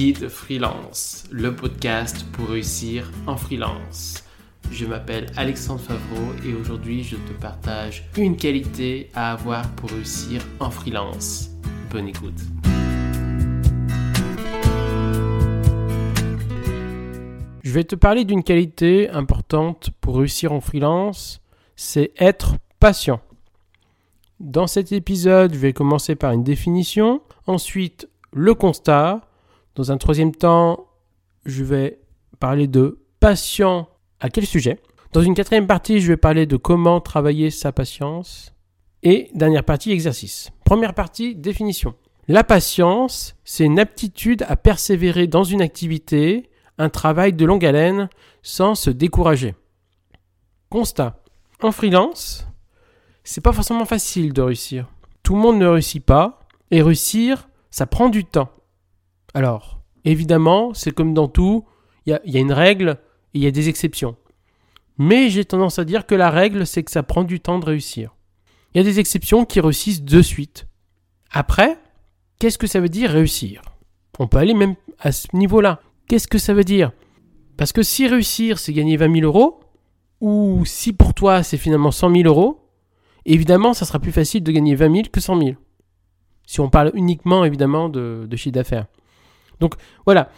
Guide Freelance, le podcast pour réussir en freelance. Je m'appelle Alexandre Favreau et aujourd'hui je te partage une qualité à avoir pour réussir en freelance. Bonne écoute. Je vais te parler d'une qualité importante pour réussir en freelance, c'est être patient. Dans cet épisode, je vais commencer par une définition, ensuite le constat, dans un troisième temps, je vais parler de patient à quel sujet? Dans une quatrième partie, je vais parler de comment travailler sa patience. Et dernière partie, exercice. Première partie, définition. La patience, c'est une aptitude à persévérer dans une activité un travail de longue haleine sans se décourager. Constat. En freelance, c'est pas forcément facile de réussir. Tout le monde ne réussit pas et réussir, ça prend du temps. Alors, évidemment, c'est comme dans tout, il y, a, une règle et il y a des exceptions. Mais j'ai tendance à dire que la règle, c'est que ça prend du temps de réussir. Il y a des exceptions qui réussissent de suite. Après, qu'est-ce que ça veut dire réussir? On peut aller même à ce niveau-là. Qu'est-ce que ça veut dire? Parce que si réussir, c'est gagner 20 000 euros, ou si pour toi c'est finalement 100 000 euros, évidemment, ça sera plus facile de gagner 20 000 que 100 000. Si on parle uniquement, évidemment, de, de chiffre d'affaires. Donc voilà,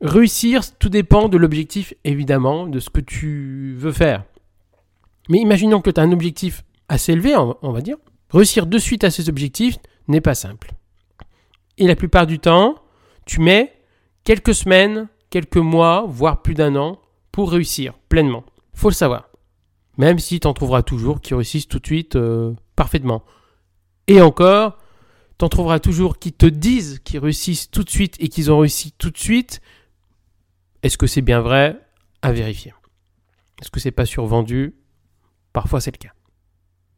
réussir, tout dépend de l'objectif, évidemment, de ce que tu veux faire. Mais imaginons que tu as un objectif assez élevé, on va dire. Réussir de suite à ces objectifs n'est pas simple. Et la plupart du temps, tu mets quelques semaines, quelques mois, voire plus d'un an pour réussir pleinement. Faut le savoir. Même si tu en trouveras toujours qui réussissent tout de suite euh, parfaitement. Et encore, tu en trouveras toujours qui te disent qu'ils réussissent tout de suite et qu'ils ont réussi tout de suite. Est-ce que c'est bien vrai À vérifier? Est-ce que c'est pas survendu? Parfois c'est le cas.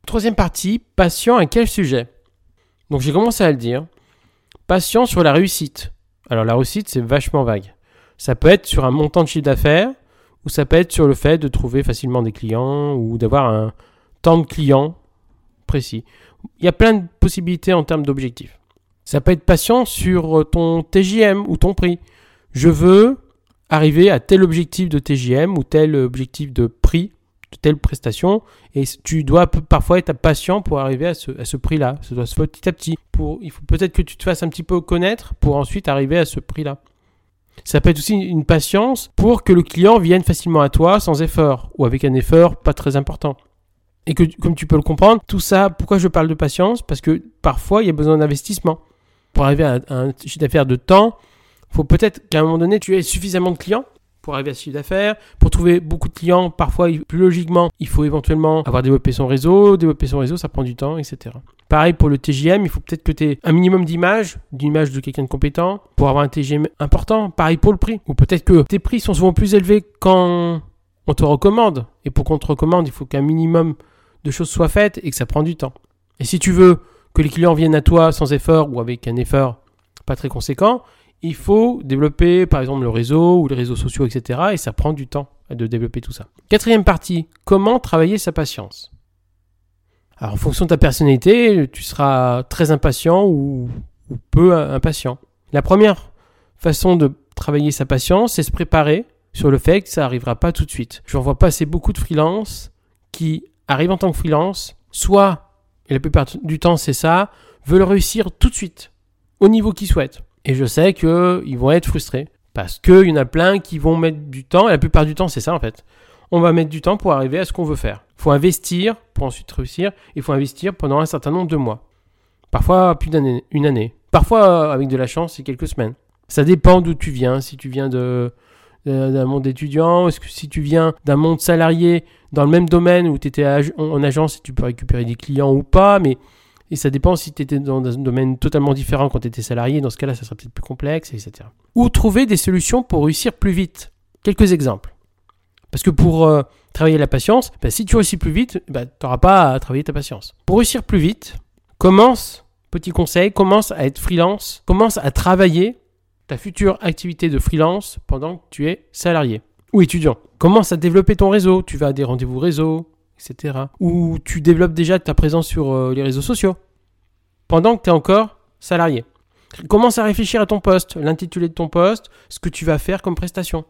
Troisième partie, patient à quel sujet? Donc j'ai commencé à le dire. Patient sur la réussite. Alors la réussite, c'est vachement vague. Ça peut être sur un montant de chiffre d'affaires, ou ça peut être sur le fait de trouver facilement des clients, ou d'avoir un temps de clients Il y a plein de possibilités en termes d'objectifs. Ça peut être patient sur ton TJM ou ton prix. Je veux arriver à tel objectif de TJM ou tel objectif de prix de telle prestation et tu dois parfois être patient pour arriver à ce, prix-là. Ça doit se faire petit à petit. Il faut peut-être que tu te fasses un petit peu connaître pour ensuite arriver à ce prix-là. Ça peut être aussi une patience pour que le client vienne facilement à toi sans effort ou avec un effort pas très important. Et que, comme tu peux le comprendre, tout ça, pourquoi je parle de patience? Parce que parfois, il y a besoin d'investissement. Pour arriver à un chiffre d'affaires de temps, il faut peut-être qu'à un moment donné, tu aies suffisamment de clients pour arriver à ce chiffre d'affaires. Pour trouver beaucoup de clients, parfois, plus logiquement, il faut éventuellement avoir développé son réseau. Développer son réseau, ça prend du temps, etc. Pareil pour le TGM, il faut peut-être que tu aies un minimum d'image, d'image de quelqu'un de compétent, pour avoir un TGM important. Pareil pour le prix. Ou peut-être que tes prix sont souvent plus élevés quand on te recommande. Et pour qu'on te recommande, il faut qu'un minimum de choses soient faites et que ça prend du temps. Et si tu veux que les clients viennent à toi sans effort ou avec un effort pas très conséquent, il faut développer par exemple le réseau ou les réseaux sociaux, etc. Et ça prend du temps de développer tout ça. Quatrième partie, comment travailler sa patience? Alors en fonction de ta personnalité, tu seras très impatient ou, peu impatient. La première façon de travailler sa patience, c'est se préparer sur le fait que ça n'arrivera pas tout de suite. Je vois passer beaucoup de freelance qui arrivent en tant que freelance, soit, et la plupart du temps c'est ça, veulent réussir tout de suite, au niveau qu'ils souhaitent. Et je sais qu'ils vont être frustrés. Parce qu'il y en a plein qui vont mettre du temps, et la plupart du temps, c'est ça en fait. On va mettre du temps pour arriver à ce qu'on veut faire. Il faut investir pour ensuite réussir. Il faut investir pendant un certain nombre de mois. Parfois plus d'une année. Parfois, avec de la chance, c'est quelques semaines. Ça dépend d'où tu viens. Si tu viens de, d'un monde étudiant, est-ce que si tu viens d'un monde salarié dans le même domaine où tu étais en agence, tu peux récupérer des clients ou pas, mais et ça dépend si tu étais dans un domaine totalement différent quand tu étais salarié. Dans ce cas-là, ça serait peut-être plus complexe, etc. Ou trouver des solutions pour réussir plus vite. Quelques exemples. Parce que pour euh, travailler la patience, bah, si tu réussis plus vite, bah, tu n'auras pas à travailler ta patience. Pour réussir plus vite, commence, petit conseil, commence à être freelance, commence à travailler ta future activité de freelance pendant que tu es salarié ou étudiant. Commence à développer ton réseau. Tu vas à des rendez-vous réseau, etc. Ou tu développes déjà ta présence sur euh, les réseaux sociaux pendant que tu es encore salarié. Commence à réfléchir à ton poste, l'intitulé de ton poste, ce que tu vas faire comme prestation.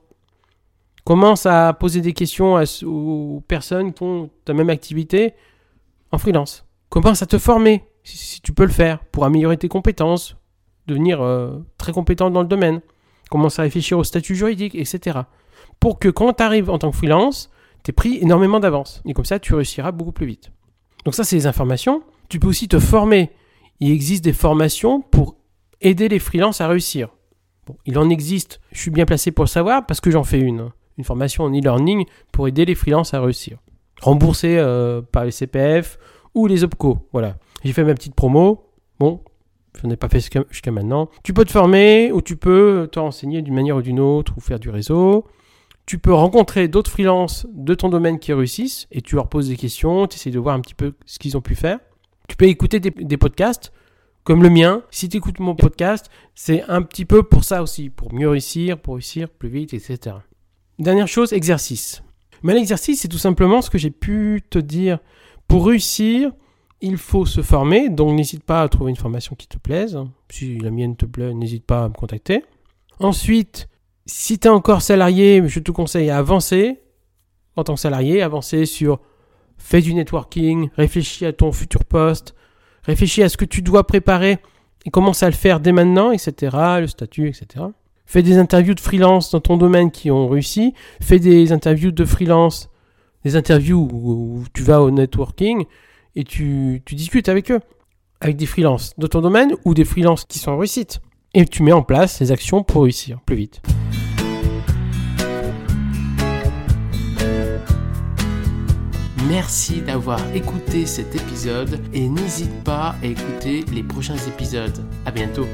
Commence à poser des questions aux personnes qui ont ta même activité en freelance. Commence à te former, si, tu peux le faire, pour améliorer tes compétences, devenir euh, très compétent dans le domaine. Commence à réfléchir au statut juridique, etc. Pour que quand tu arrives en tant que freelance, tu aies pris énormément d'avance. Et comme ça, tu réussiras beaucoup plus vite. Donc ça, c'est les informations. Tu peux aussi te former. Il existe des formations pour aider les freelances à réussir. Il en existe, je suis bien placé pour le savoir parce que j'en fais une. Une formation en e-learning pour aider les freelances à réussir. Remboursée euh, par les CPF ou les OPCO. Voilà. J'ai fait ma petite promo. Bon, je n'en ai pas fait jusqu'à maintenant. Tu peux te former ou tu peux te renseigner d'une manière ou d'une autre ou faire du réseau. Tu peux rencontrer d'autres freelances de ton domaine qui réussissent et tu leur poses des questions, tu essaies de voir un petit peu ce qu'ils ont pu faire. Tu peux écouter des, podcasts comme le mien. Si tu écoutes mon podcast, c'est un petit peu pour ça aussi, pour mieux réussir, pour réussir plus vite, etc. Dernière chose, exercice. Mais l'exercice, c'est tout simplement ce que j'ai pu te dire. Pour réussir, il faut se former, donc n'hésite pas à trouver une formation qui te plaise. Si la mienne te plaît, n'hésite pas à me contacter. Ensuite, si tu es encore salarié, je te conseille à avancer en tant que salarié, avancer sur fais du networking, réfléchis à ton futur poste, réfléchis à ce que tu dois préparer et commence à le faire dès maintenant, etc. Le statut, etc. Fais des interviews de freelance dans ton domaine qui ont réussi. Fais des interviews de freelance, des interviews où, tu vas au networking et tu, discutes avec eux, avec des freelances de ton domaine ou des freelances qui sont en réussite. Et tu mets en place les actions pour réussir plus vite. Merci d'avoir écouté cet épisode et n'hésite pas à écouter les prochains épisodes. À bientôt.